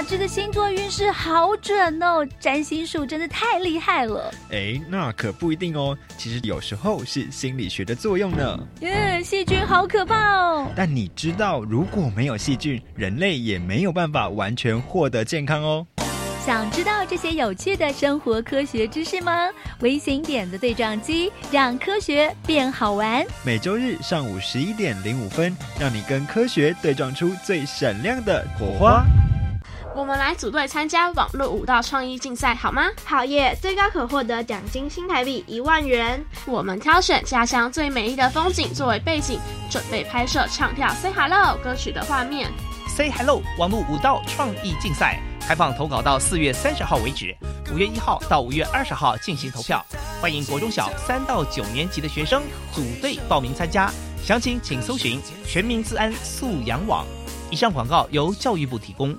哇，这个星座运势好准哦！占星术真的太厉害了。哎，那可不一定哦。其实有时候是心理学的作用呢。耶，细菌好可怕哦。但你知道，如果没有细菌，人类也没有办法完全获得健康哦。想知道这些有趣的生活科学知识吗？微型点子对撞机，让科学变好玩。每周日上午十一点零五分，让你跟科学对撞出最闪亮的火花。我们来组队参加网络舞蹈创意竞赛，好吗？好耶！最高可获得奖金新台币一万元。我们挑选家乡最美丽的风景作为背景，准备拍摄唱跳《Say Hello》歌曲的画面。Say Hello 网络舞蹈创意竞赛。开放投稿到四月三十号为止，五月一号到五月二十号进行投票。欢迎国中小三到九年级的学生组队报名参加，详情请搜寻全民自安素养网。以上广告由教育部提供。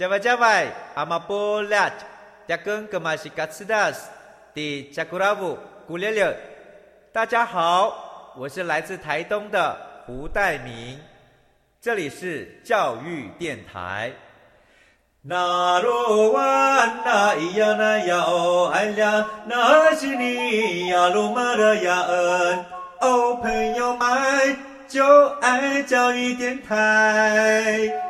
加外加外，阿玛波拉，加根格玛西卡斯达斯，迪加古拉布古列列。大家好，我是来自台东的胡代明，这里是教育电台。那罗哇那咿呀那呀哦哎呀，那是你呀鲁玛的呀恩哦，朋友们就爱教育电台。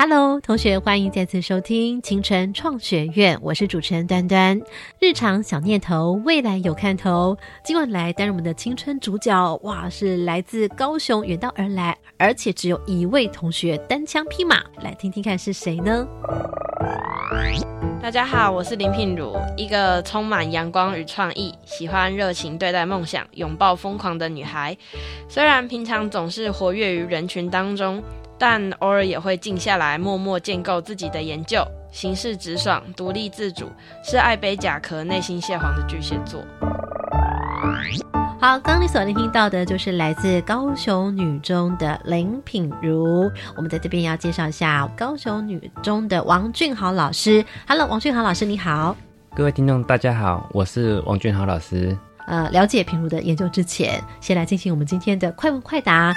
Hello，同学，欢迎再次收听清晨创学院，我是主持人端端。日常小念头，未来有看头。今晚来担任我们的青春主角，哇，是来自高雄远道而来，而且只有一位同学单枪匹马，来听听看是谁呢？大家好，我是林品如，一个充满阳光与创意，喜欢热情对待梦想，拥抱疯狂的女孩。虽然平常总是活跃于人群当中。但偶尔也会静下来，默默建构自己的研究，行事直爽，独立自主，是爱背甲壳、内心蟹黄的巨蟹座。好，刚刚你所聆听到的就是来自高雄女中的林品如。我们在这边要介绍一下高雄女中的王俊豪老师。Hello，王俊豪老师，你好。各位听众，大家好，我是王俊豪老师。呃，了解品如的研究之前，先来进行我们今天的快问快答。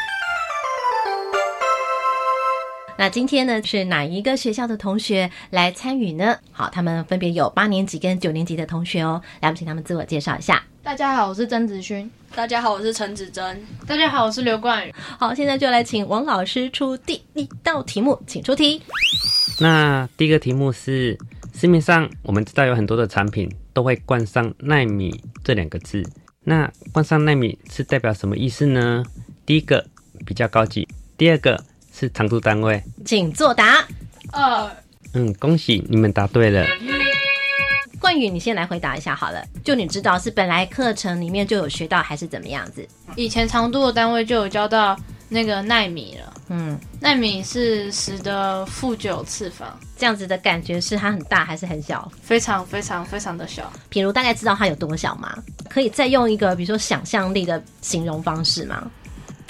那今天呢，是哪一个学校的同学来参与呢？好，他们分别有八年级跟九年级的同学哦。来，我们请他们自我介绍一下。大家好，我是曾子勋。大家好，我是陈子珍。大家好，我是刘冠宇。好，现在就来请王老师出第一道题目，请出题。那第一个题目是：市面上我们知道有很多的产品都会冠上“纳米”这两个字，那冠上“纳米”是代表什么意思呢？第一个比较高级，第二个。是长度单位，请作答。二，嗯，恭喜你们答对了。冠宇，你先来回答一下好了。就你知道是本来课程里面就有学到，还是怎么样子？以前长度的单位就有教到那个纳米了。嗯，纳米是十的负九次方，这样子的感觉是它很大还是很小？非常非常非常的小。比如大概知道它有多小吗？可以再用一个比如说想象力的形容方式吗？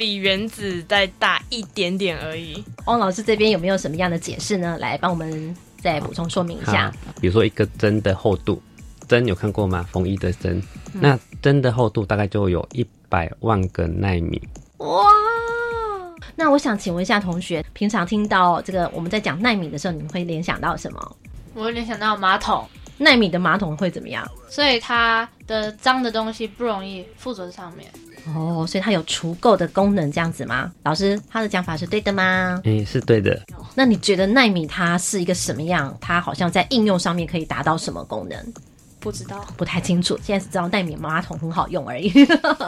比原子再大一点点而已。汪老师这边有没有什么样的解释呢？来帮我们再补充说明一下。比如说一个针的厚度，针有看过吗？缝衣的针，那针的厚度大概就有一百万个纳米。哇！那我想请问一下同学，平常听到这个我们在讲纳米的时候，你们会联想到什么？我会联想到马桶。纳米的马桶会怎么样？所以它的脏的东西不容易附着上面。哦，所以它有除垢的功能，这样子吗？老师，他的讲法是对的吗？诶，是对的。那你觉得奈米它是一个什么样？它好像在应用上面可以达到什么功能？不知道，不太清楚。现在只知道奈米马桶很好用而已。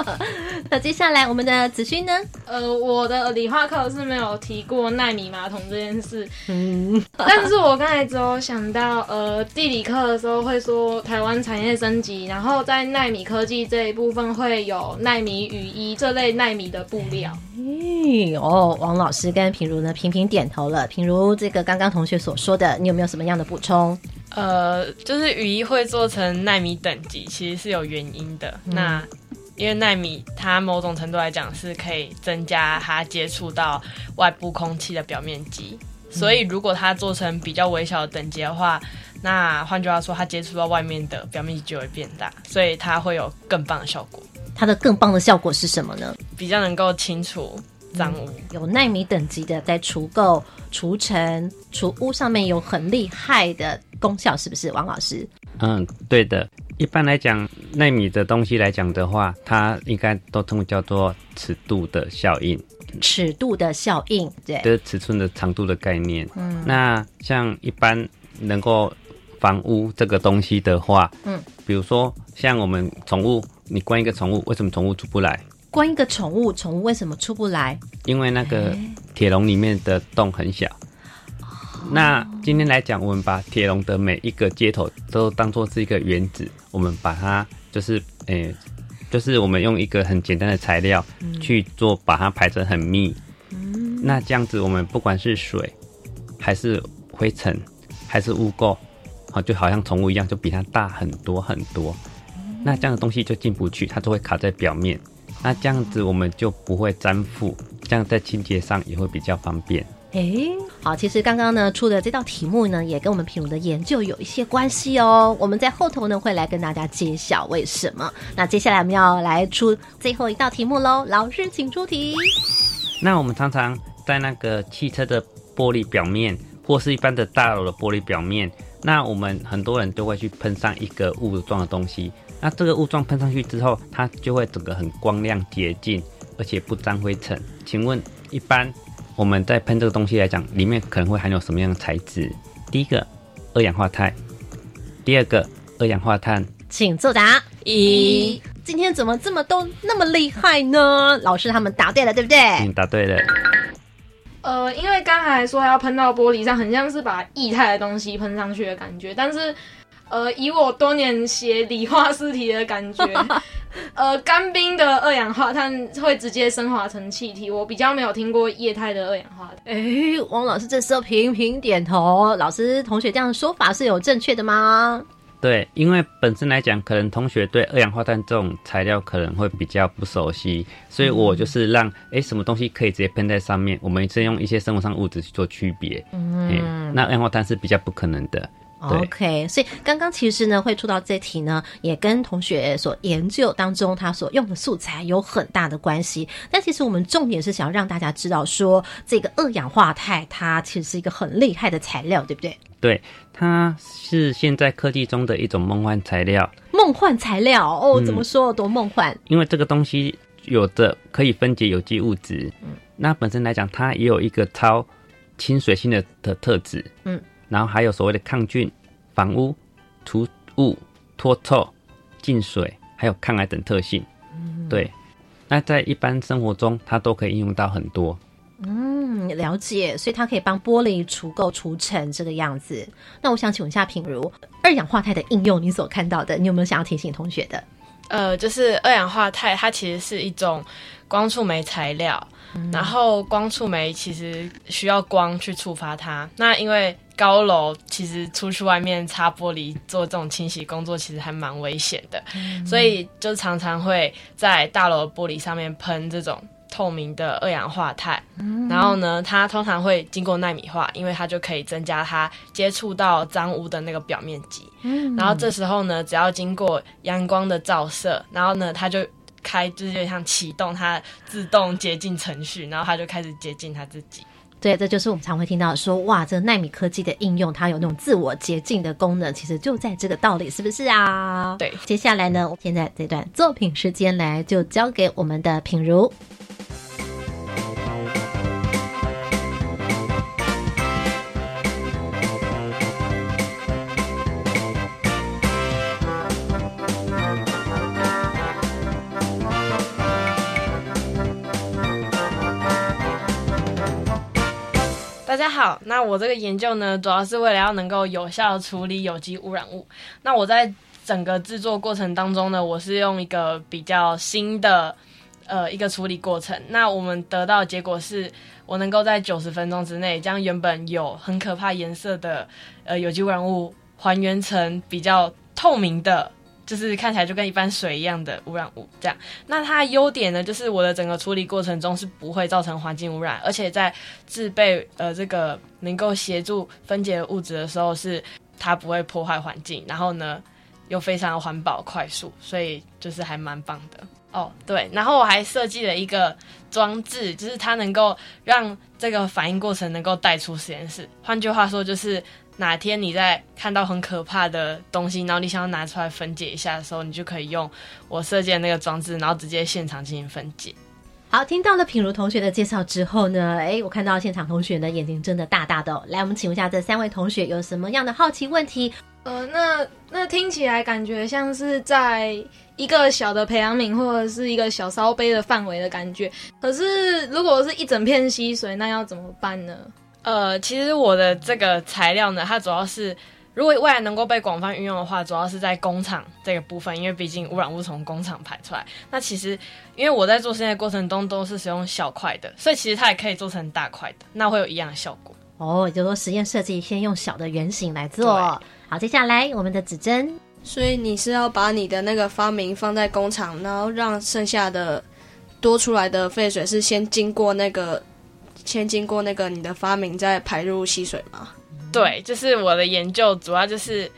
那接下来我们的子勋呢？呃，我的理化课是没有提过奈米马桶这件事。嗯，但是我刚才只有想到，呃，地理课的时候会说台湾产业升级，然后在奈米科技这一部分会有奈米雨衣这类奈米的布料。咦，哦，王老师跟平如呢频频点头了。平如，这个刚刚同学所说的，你有没有什么样的补充？呃，就是雨衣会做成纳米等级，其实是有原因的。那因为纳米它某种程度来讲是可以增加它接触到外部空气的表面积，所以如果它做成比较微小的等级的话，那换句话说，它接触到外面的表面积就会变大，所以它会有更棒的效果。它的更棒的效果是什么呢？比较能够清除。脏污有纳米等级的，在除垢、除尘、除污上面有很厉害的功效，是不是，王老师？嗯，对的。一般来讲，纳米的东西来讲的话，它应该都称叫做尺度的效应。尺度的效应，对，就是尺寸的长度的概念。嗯，那像一般能够房屋这个东西的话，嗯，比如说像我们宠物，你关一个宠物，为什么宠物出不来？关一个宠物，宠物为什么出不来？因为那个铁笼里面的洞很小。那今天来讲，我们把铁笼的每一个接头都当做是一个原子，我们把它就是诶，就是我们用一个很简单的材料去做，把它排成很密。那这样子，我们不管是水，还是灰尘，还是污垢，好，就好像宠物一样，就比它大很多很多。那这样的东西就进不去，它就会卡在表面。那这样子我们就不会粘附，这样在清洁上也会比较方便。哎，好，其实刚刚呢出的这道题目呢，也跟我们品如的研究有一些关系哦。我们在后头呢会来跟大家揭晓为什么。那接下来我们要来出最后一道题目喽，老师请出题。那我们常常在那个汽车的玻璃表面，或是一般的大楼的玻璃表面，那我们很多人都会去喷上一个雾状的东西。那这个雾状喷上去之后，它就会整个很光亮洁净，而且不沾灰尘。请问，一般我们在喷这个东西来讲，里面可能会含有什么样的材质？第一个，二氧化钛；第二个，二氧化碳。请作答。一，今天怎么这么都那么厉害呢？老师他们答对了，对不对？嗯，答对了。呃，因为刚才说要喷到玻璃上，很像是把液态的东西喷上去的感觉，但是。呃，以我多年写理化试题的感觉，呃，干冰的二氧化碳会直接升华成气体。我比较没有听过液态的二氧化碳。哎，王老师这时候频频点头。老师，同学这样的说法是有正确的吗？对，因为本身来讲，可能同学对二氧化碳这种材料可能会比较不熟悉，所以我就是让哎，什么东西可以直接喷在上面，我们先用一些生活上物质去做区别。嗯，那二氧化碳是比较不可能的。OK，所以刚刚其实呢会出到这题呢，也跟同学所研究当中他所用的素材有很大的关系。但其实我们重点是想要让大家知道，说这个二氧化钛它其实是一个很厉害的材料，对不对？对，它是现在科技中的一种梦幻材料。梦幻材料哦，怎么说多梦幻？因为这个东西有着可以分解有机物质，嗯，那本身来讲，它也有一个超亲水性的的特质，嗯。然后还有所谓的抗菌、防污、除雾、脱臭、净水，还有抗癌等特性。对，那在一般生活中，它都可以应用到很多。嗯，了解。所以它可以帮玻璃除垢、除尘这个样子。那我想请问一下，品如二氧化钛的应用，你所看到的，你有没有想要提醒同学的？呃，就是二氧化钛，它其实是一种光触媒材料。然后光触媒其实需要光去触发它。那因为高楼其实出去外面擦玻璃做这种清洗工作，其实还蛮危险的，所以就常常会在大楼玻璃上面喷这种透明的二氧化钛。然后呢，它通常会经过纳米化，因为它就可以增加它接触到脏污的那个表面积。然后这时候呢，只要经过阳光的照射，然后呢，它就。开就是像启动它自动洁净程序，然后它就开始洁净它自己。对，这就是我们常会听到说，哇，这纳米科技的应用，它有那种自我洁净的功能，其实就在这个道理，是不是啊？对。接下来呢，现在这段作品时间来就交给我们的品如。大家好，那我这个研究呢，主要是为了要能够有效处理有机污染物。那我在整个制作过程当中呢，我是用一个比较新的呃一个处理过程。那我们得到的结果是，我能够在九十分钟之内，将原本有很可怕颜色的呃有机污染物还原成比较透明的。就是看起来就跟一般水一样的污染物，这样。那它的优点呢，就是我的整个处理过程中是不会造成环境污染，而且在制备呃这个能够协助分解的物质的时候，是它不会破坏环境，然后呢又非常环保快速，所以就是还蛮棒的哦。对，然后我还设计了一个装置，就是它能够让这个反应过程能够带出实验室。换句话说，就是。哪天你在看到很可怕的东西，然后你想要拿出来分解一下的时候，你就可以用我设计的那个装置，然后直接现场进行分解。好，听到了品如同学的介绍之后呢，哎，我看到现场同学呢眼睛真的大大的。哦来，我们请问一下这三位同学有什么样的好奇问题？呃，那那听起来感觉像是在一个小的培养皿或者是一个小烧杯的范围的感觉。可是如果是一整片溪水，那要怎么办呢？呃，其实我的这个材料呢，它主要是如果未来能够被广泛运用的话，主要是在工厂这个部分，因为毕竟污染物从工厂排出来。那其实因为我在做实验过程中都是使用小块的，所以其实它也可以做成大块的，那会有一样的效果。哦，也就是说实验设计先用小的圆形来做。好，接下来我们的指针。所以你是要把你的那个发明放在工厂，然后让剩下的多出来的废水是先经过那个。先经过那个你的发明，再排入溪水吗？对，就是我的研究主要就是，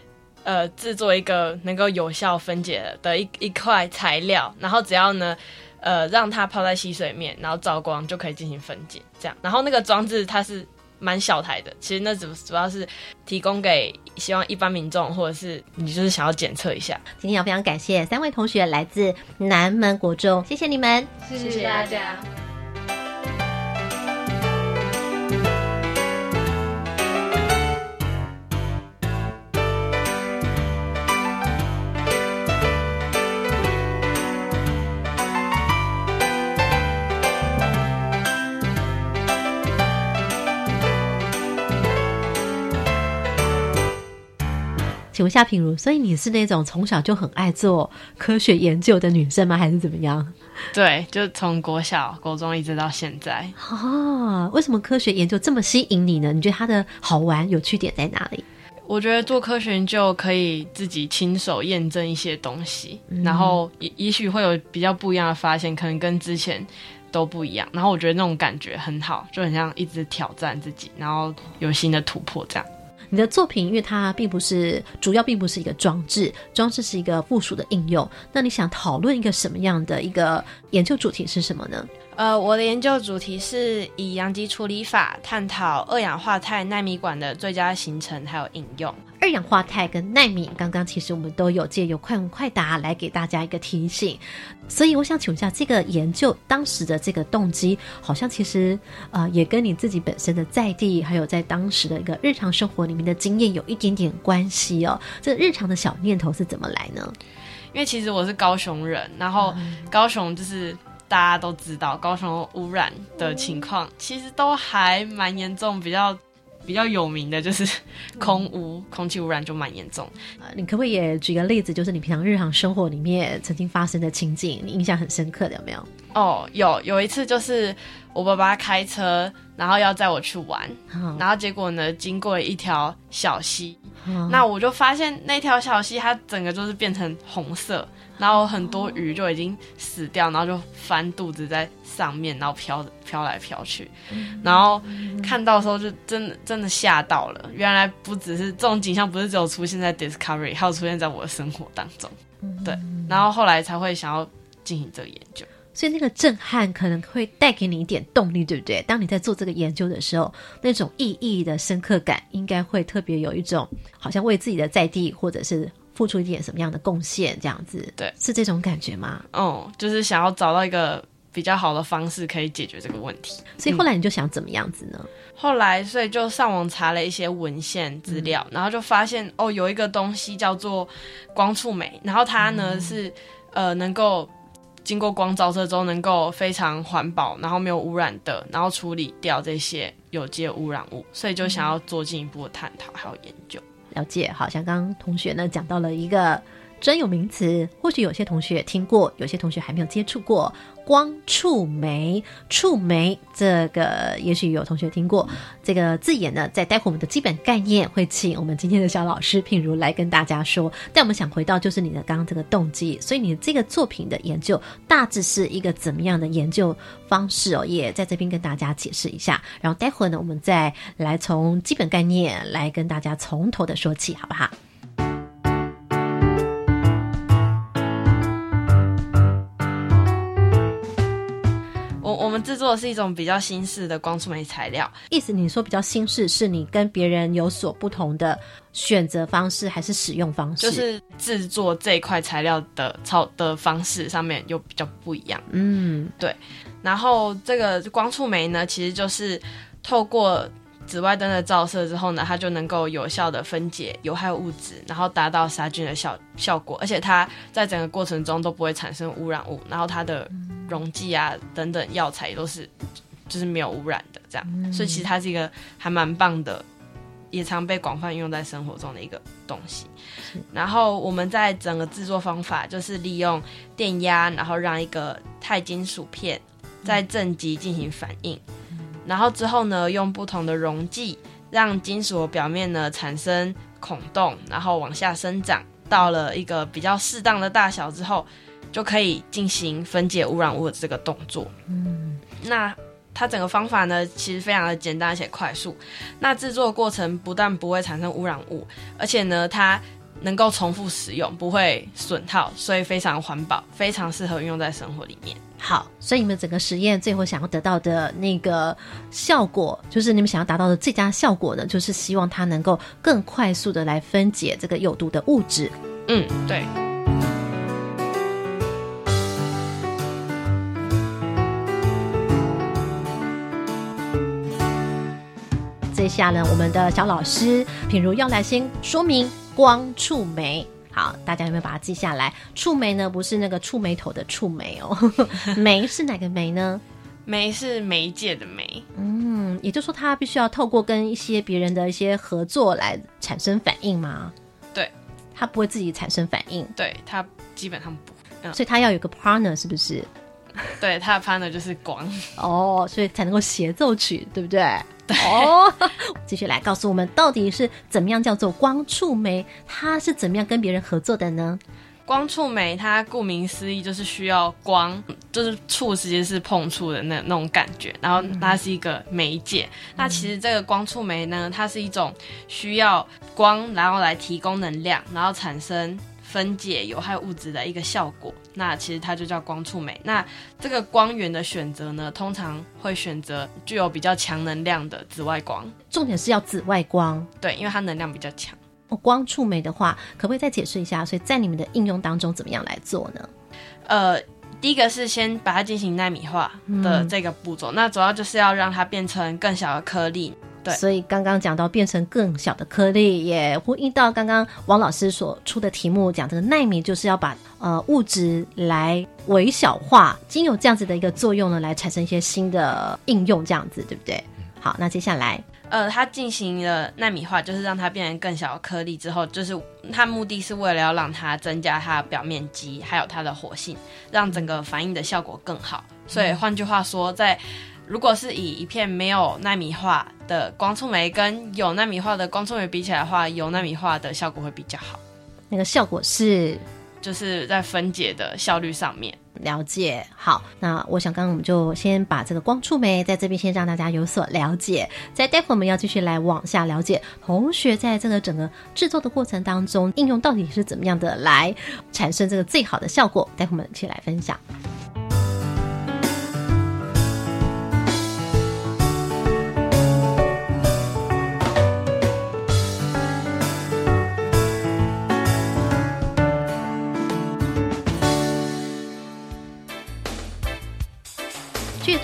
呃，制作一个能够有效分解的一一块材料，然后只要呢，呃，让它泡在溪水面，然后照光就可以进行分解。这样，然后那个装置它是蛮小台的，其实那主主要是提供给希望一般民众或者是你就是想要检测一下。今天要非常感谢三位同学来自南门国中，谢谢你们，谢谢大家。请问夏品如，所以你是那种从小就很爱做科学研究的女生吗？还是怎么样？对，就从国小、国中一直到现在。啊，为什么科学研究这么吸引你呢？你觉得它的好玩、有趣点在哪里？我觉得做科学研究可以自己亲手验证一些东西，然后也也许会有比较不一样的发现，可能跟之前都不一样。然后我觉得那种感觉很好，就很像一直挑战自己，然后有新的突破这样。你的作品，因为它并不是主要，并不是一个装置，装置是一个附属的应用。那你想讨论一个什么样的一个研究主题是什么呢？呃，我的研究主题是以阳极处理法探讨二氧化钛纳米管的最佳形成还有应用。二氧化钛跟纳米，刚刚其实我们都有借由快问快答来给大家一个提醒。所以我想请问一下，这个研究当时的这个动机，好像其实呃也跟你自己本身的在地，还有在当时的一个日常生活里面的经验有一点点关系哦。这日常的小念头是怎么来呢？因为其实我是高雄人，然后高雄就是。大家都知道，高雄污染的情况其实都还蛮严重，比较比较有名的就是 空污，空气污染就蛮严重。呃，你可不可以也举个例子，就是你平常日常生活里面曾经发生的情景，你印象很深刻的有没有？哦，有有一次就是我爸爸开车，然后要载我去玩，然后结果呢，经过了一条小溪，那我就发现那条小溪它整个就是变成红色。然后很多鱼就已经死掉，然后就翻肚子在上面，然后飘飘来飘去，然后看到的时候就真的真的吓到了。原来不只是这种景象，不是只有出现在 Discovery，还有出现在我的生活当中。对，然后后来才会想要进行这个研究。所以那个震撼可能会带给你一点动力，对不对？当你在做这个研究的时候，那种意义的深刻感，应该会特别有一种好像为自己的在地或者是付出一点什么样的贡献，这样子，对，是这种感觉吗？哦，就是想要找到一个比较好的方式可以解决这个问题。所以后来你就想怎么样子呢？后来，所以就上网查了一些文献资料，然后就发现哦，有一个东西叫做光触媒，然后它呢是呃能够经过光照射之后，能够非常环保，然后没有污染的，然后处理掉这些有机的污染物，所以就想要做进一步的探讨还有研究。了解，好像刚刚同学呢讲到了一个专有名词，或许有些同学听过，有些同学还没有接触过。光触媒，触媒这个也许有同学听过这个字眼呢，在待会我们的基本概念会请我们今天的小老师品如来跟大家说。但我们想回到就是你的刚刚这个动机，所以你这个作品的研究大致是一个怎么样的研究方式哦？也在这边跟大家解释一下。然后待会呢，我们再来从基本概念来跟大家从头的说起，好不好？制作的是一种比较新式的光触媒材料，意思你说比较新式，是你跟别人有所不同的选择方式，还是使用方式？就是制作这一块材料的操的方式上面又比较不一样。嗯，对。然后这个光触媒呢，其实就是透过。紫外灯的照射之后呢，它就能够有效的分解有害物质，然后达到杀菌的效效果，而且它在整个过程中都不会产生污染物，然后它的溶剂啊等等药材都是就是没有污染的，这样，所以其实它是一个还蛮棒的，也常被广泛运用在生活中的一个东西。然后我们在整个制作方法就是利用电压，然后让一个钛金属片在正极进行反应。然后之后呢，用不同的溶剂让金属表面呢产生孔洞，然后往下生长，到了一个比较适当的大小之后，就可以进行分解污染物的这个动作。嗯，那它整个方法呢，其实非常的简单而且快速。那制作过程不但不会产生污染物，而且呢，它能够重复使用，不会损耗，所以非常环保，非常适合运用在生活里面。好，所以你们整个实验最后想要得到的那个效果，就是你们想要达到的最佳效果呢，就是希望它能够更快速的来分解这个有毒的物质。嗯，对。接下来，我们的小老师品如要来先说明光触媒。好，大家有没有把它记下来？触媒呢，不是那个触眉头的触媒哦，媒是哪个媒呢？媒是媒介的媒。嗯，也就是说，它必须要透过跟一些别人的一些合作来产生反应吗？对，它不会自己产生反应。对，它基本上不，所以它要有个 partner，是不是？对，它的 partner 就是光哦，所以才能够协奏曲，对不对？哦，继续来告诉我们，到底是怎么样叫做光触媒？它是怎么样跟别人合作的呢？光触媒，它顾名思义就是需要光，就是触实际是碰触的那那种感觉，然后它是一个媒介。那其实这个光触媒呢，它是一种需要光，然后来提供能量，然后产生。分解有害物质的一个效果，那其实它就叫光触媒。那这个光源的选择呢，通常会选择具有比较强能量的紫外光。重点是要紫外光，对，因为它能量比较强。哦，光触媒的话，可不可以再解释一下？所以在你们的应用当中，怎么样来做呢？呃，第一个是先把它进行纳米化的这个步骤，那主要就是要让它变成更小的颗粒。所以刚刚讲到变成更小的颗粒，也呼应到刚刚王老师所出的题目，讲这个纳米就是要把呃物质来微小化，经有这样子的一个作用呢，来产生一些新的应用，这样子对不对？好，那接下来呃，它进行了纳米化，就是让它变成更小的颗粒之后，就是它目的是为了要让它增加它的表面积，还有它的活性，让整个反应的效果更好。所以换句话说，在如果是以一片没有纳米化的光触媒跟有纳米化的光触媒比起来的话，有纳米化的效果会比较好。那个效果是，就是在分解的效率上面。了解。好，那我想刚刚我们就先把这个光触媒在这边先让大家有所了解，在待会我们要继续来往下了解同学在这个整个制作的过程当中，应用到底是怎么样的来产生这个最好的效果。待会我们一起来分享。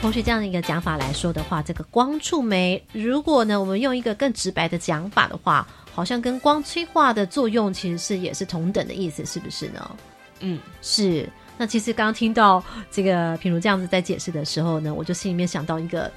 同学这样的一个讲法来说的话，这个光触媒，如果呢我们用一个更直白的讲法的话，好像跟光催化的作用其实是也是同等的意思，是不是呢？嗯，是。那其实刚刚听到这个品如这样子在解释的时候呢，我就心里面想到一个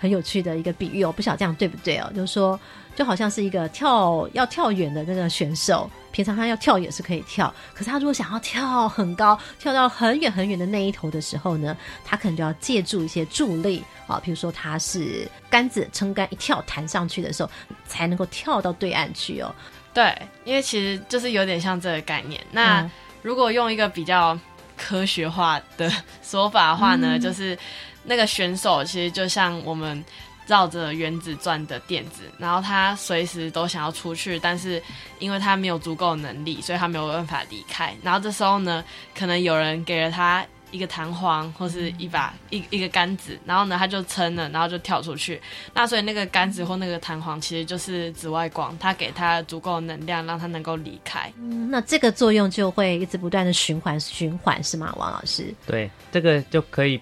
很有趣的一个比喻哦，不晓得这样对不对哦？就是说，就好像是一个跳要跳远的那个选手，平常他要跳也是可以跳，可是他如果想要跳很高，跳到很远很远的那一头的时候呢，他可能就要借助一些助力啊，比如说他是杆子撑杆一跳弹上去的时候，才能够跳到对岸去哦。对，因为其实就是有点像这个概念。那如果用一个比较科学化的 说法的话呢，就是那个选手其实就像我们绕着原子转的电子，然后他随时都想要出去，但是因为他没有足够能力，所以他没有办法离开。然后这时候呢，可能有人给了他。一个弹簧或是一把一一个杆子，然后呢，他就撑了，然后就跳出去。那所以那个杆子或那个弹簧其实就是紫外光，它给它足够能量，让它能够离开。嗯，那这个作用就会一直不断的循环循环，是吗，王老师？对，这个就可以，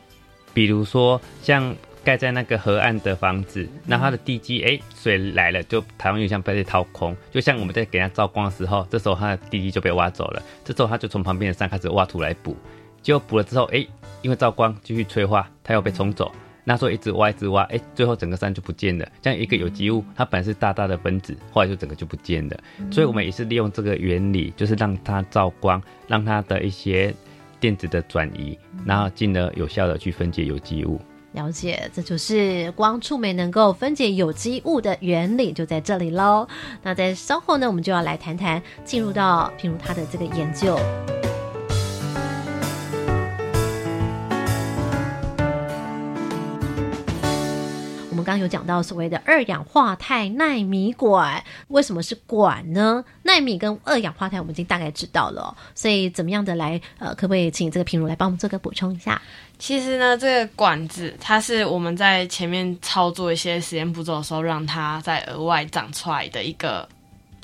比如说像盖在那个河岸的房子，那它的地基，哎，水来了就台湾有像被掏空，就像我们在给它照光的时候，这时候它的地基就被挖走了，这时候它就从旁边的山开始挖土来补。结果补了之后，哎，因为照光继续催化，它又被冲走。那时候一直挖，一直挖，哎，最后整个山就不见了。像一个有机物，它本来是大大的分子，后来就整个就不见了。所以我们也是利用这个原理，就是让它照光，让它的一些电子的转移，然后进而有效的去分解有机物。了解，这就是光触媒能够分解有机物的原理，就在这里喽。那在稍后呢，我们就要来谈谈，进入到譬如他的这个研究。刚有讲到所谓的二氧化钛纳米管，为什么是管呢？纳米跟二氧化钛我们已经大概知道了，所以怎么样的来呃，可不可以请这个平如来帮我们做个补充一下？其实呢，这个管子它是我们在前面操作一些实验步骤的时候，让它再额外长出来的一个。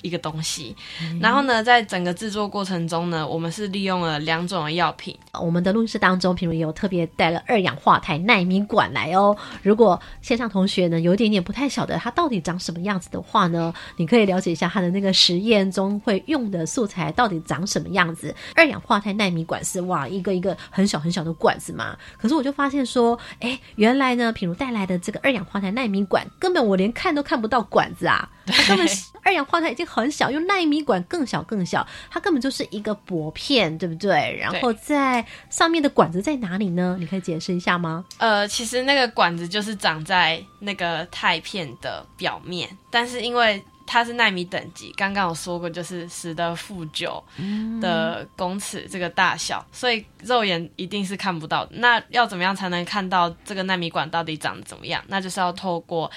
一个东西，然后呢，在整个制作过程中呢，我们是利用了两种的药品。我们的录音室当中，譬如有特别带了二氧化钛纳米管来哦。如果线上同学呢有一点点不太晓得它到底长什么样子的话呢，你可以了解一下它的那个实验中会用的素材到底长什么样子。二氧化钛纳米管是哇一个一个很小很小的管子嘛，可是我就发现说，哎，原来呢，品如带来的这个二氧化钛纳米管，根本我连看都看不到管子啊，根本 二氧化钛已经。很小，用纳米管更小更小，它根本就是一个薄片，对不对？然后在上面的管子在哪里呢？你可以解释一下吗？呃，其实那个管子就是长在那个钛片的表面，但是因为它是纳米等级，刚刚我说过就是十的负九的公尺这个大小，所以肉眼一定是看不到。那要怎么样才能看到这个纳米管到底长得怎么样？那就是要透过。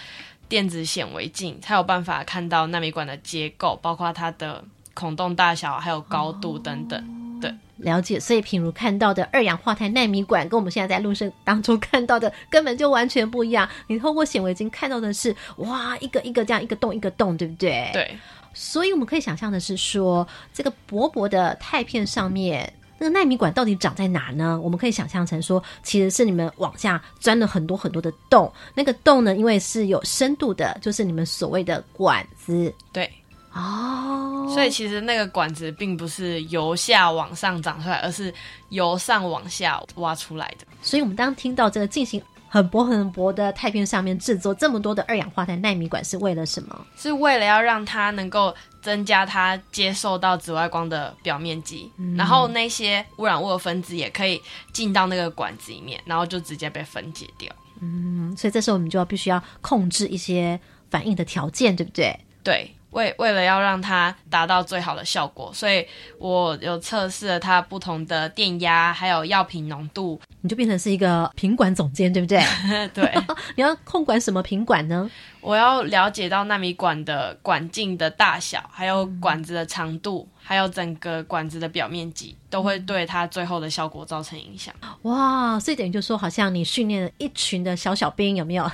电子显微镜才有办法看到纳米管的结构，包括它的孔洞大小，还有高度等等。对，了解。所以，品如看到的二氧化碳纳米管，跟我们现在在录声当中看到的根本就完全不一样。你透过显微镜看到的是，哇，一个一个这样一个洞一个洞，对不对？对。所以我们可以想象的是说，这个薄薄的钛片上面。那个纳米管到底长在哪呢？我们可以想象成说，其实是你们往下钻了很多很多的洞。那个洞呢，因为是有深度的，就是你们所谓的管子。对，哦，所以其实那个管子并不是由下往上长出来，而是由上往下挖出来的。所以，我们当听到这个进行。很薄很薄的钛片上面制作这么多的二氧化碳纳米管是为了什么？是为了要让它能够增加它接受到紫外光的表面积，然后那些污染物的分子也可以进到那个管子里面，然后就直接被分解掉。嗯，所以这时候我们就要必须要控制一些反应的条件，对不对？对。为为了要让它达到最好的效果，所以我有测试了它不同的电压，还有药品浓度，你就变成是一个品管总监，对不对？对，你要控管什么品管呢？我要了解到纳米管的管径的大小，还有管子的长度，还有整个管子的表面积，都会对它最后的效果造成影响。哇，所以等于就说，好像你训练了一群的小小兵，有没有？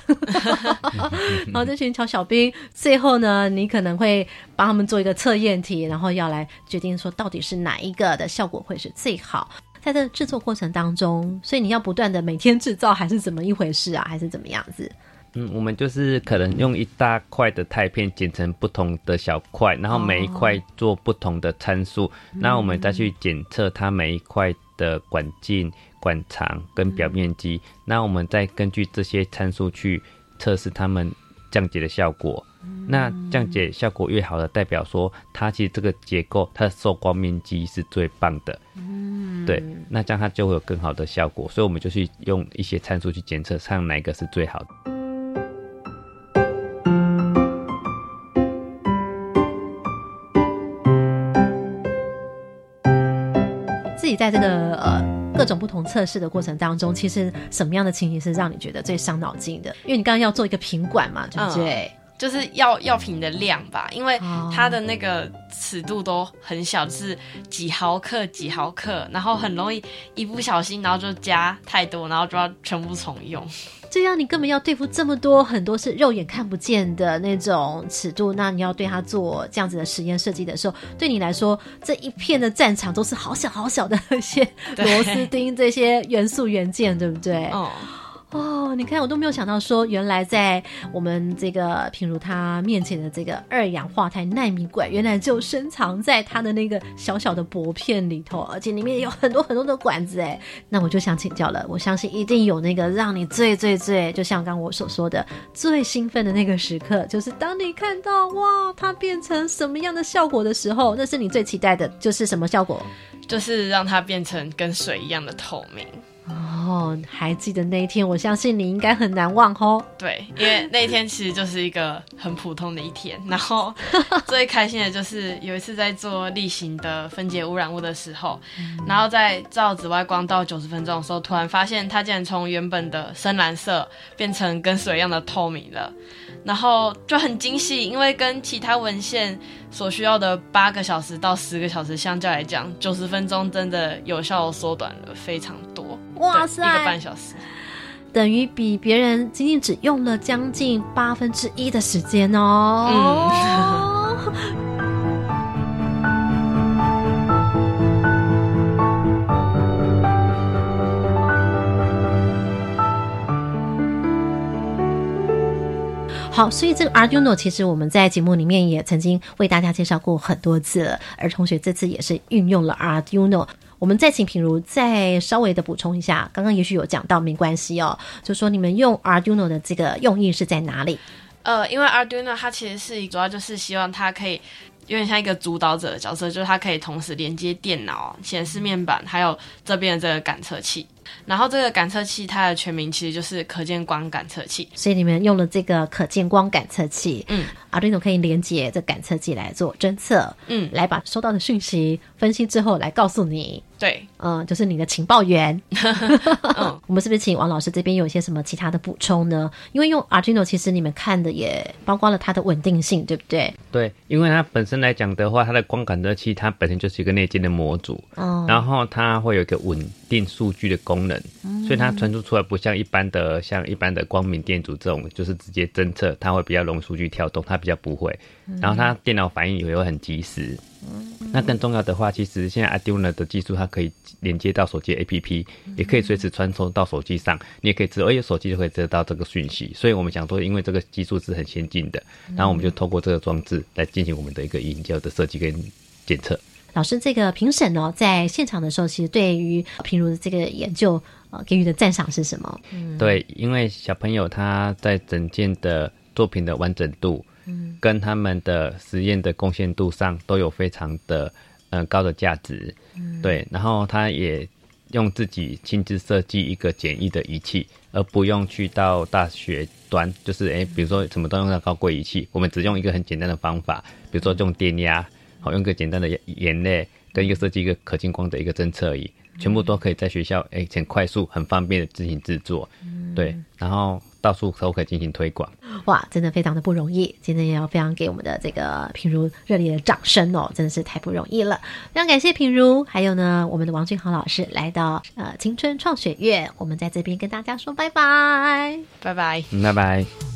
然后这群小小兵，最后呢，你可能会帮他们做一个测验题，然后要来决定说，到底是哪一个的效果会是最好。在这制作过程当中，所以你要不断的每天制造，还是怎么一回事啊？还是怎么样子？嗯，我们就是可能用一大块的钛片剪成不同的小块，然后每一块做不同的参数，那、我们再去检测它每一块的管径、管长跟表面积，那我们再根据这些参数去测试它们降解的效果。那降解效果越好的，代表说它其实这个结构它的受光面积是最棒的。嗯，对，那这样它就会有更好的效果，所以我们就去用一些参数去检测，看哪一个是最好的。在这个呃各种不同测试的过程当中，其实什么样的情形是让你觉得最伤脑筋的？因为你刚刚要做一个品管嘛，对不对？就是药药品的量吧，因为它的那个尺度都很小，是几毫克几毫克，然后很容易一不小心，然后就加太多，然后就要全部重用。这样你根本要对付这么多很多是肉眼看不见的那种尺度，那你要对它做这样子的实验设计的时候，对你来说这一片的战场都是好小好小的一些螺丝钉这些元素元件，对不对？哦，哦，你看，我都没有想到说，原来在我们这个品如他面前的这个二氧化钛纳米管，原来就深藏在它的那个小小的薄片里头，而且里面有很多很多的管子哎。那我就想请教了，我相信一定有那个让你最最最，就像刚我所说的，最兴奋的那个时刻，就是当你看到哇，它变成什么样的效果的时候，那是你最期待的，就是什么效果？就是让它变成跟水一样的透明。哦，还记得那一天，我相信你应该很难忘哦。对，因为那一天其实就是一个很普通的一天，然后 最开心的就是有一次在做例行的分解污染物的时候，然后在照紫外光到九十分钟的时候，突然发现它竟然从原本的深蓝色变成跟水一样的透明了，然后就很惊喜，因为跟其他文献所需要的八个小时到十个小时相较来讲，九十分钟真的有效地缩短了非常多。哇塞，一个半小时。等于比别人仅仅只用了将近八分之一的时间哦。嗯。好，所以这个 Arduino 其实我们在节目里面也曾经为大家介绍过很多次了，而同学这次也是运用了 Arduino。我们再请品如再稍微的补充一下，刚刚也许有讲到，没关系哦，就说你们用 Arduino 的这个用意是在哪里？呃，因为 Arduino 它其实是主要就是希望它可以有点像一个主导者的角色，就是它可以同时连接电脑、显示面板，还有这边的这个感测器。然后这个感测器它的全名其实就是可见光感测器，所以你们用了这个可见光感测器，嗯，Arduino 可以连接这感测器来做侦测，嗯，来把收到的讯息分析之后来告诉你，对，嗯，就是你的情报员。嗯，我们是不是请王老师这边有一些什么其他的补充呢？因为用 Arduino 其实你们看的也包括了它的稳定性，对不对？对，因为它本身来讲的话，它的光感测器它本身就是一个内建的模组，哦然后它会有一个稳定数据的功能，所以它传输出来不像一般的像一般的光明电阻这种，就是直接侦测，它会比较容易数据跳动，它比较不会。然后它电脑反应也会很及时。那更重要的话，其实现在 Arduino 的技术，它可以连接到手机 APP，也可以随时传送到手机上，你也可以知道，而且手机就可以知道到这个讯息。所以我们想说，因为这个技术是很先进的，然后我们就透过这个装置来进行我们的一个研究的设计跟检测。老师，这个评审呢，在现场的时候，其实对于平如的这个研究，呃，给予的赞赏是什么？嗯，对，因为小朋友他在整件的作品的完整度，嗯，跟他们的实验的贡献度上都有非常的呃高的价值，嗯。对，然后他也用自己亲自设计一个简易的仪器，而不用去到大学端，就是诶，比如说什么都用到高贵仪器，我们只用一个很简单的方法，比如说用电压，好用一个简单的眼泪跟一个设计一个可见光的一个侦测仪，全部都可以在学校诶很快速、很方便的进行制作，嗯。对，然后到处都可以进行推广。哇，真的非常的不容易，今天也要非常给我们的这个品如热烈的掌声哦，真的是太不容易了。非常感谢品如，还有呢我们的王俊豪老师来到呃青春创学院，我们在这边跟大家说拜拜，拜拜，嗯拜拜。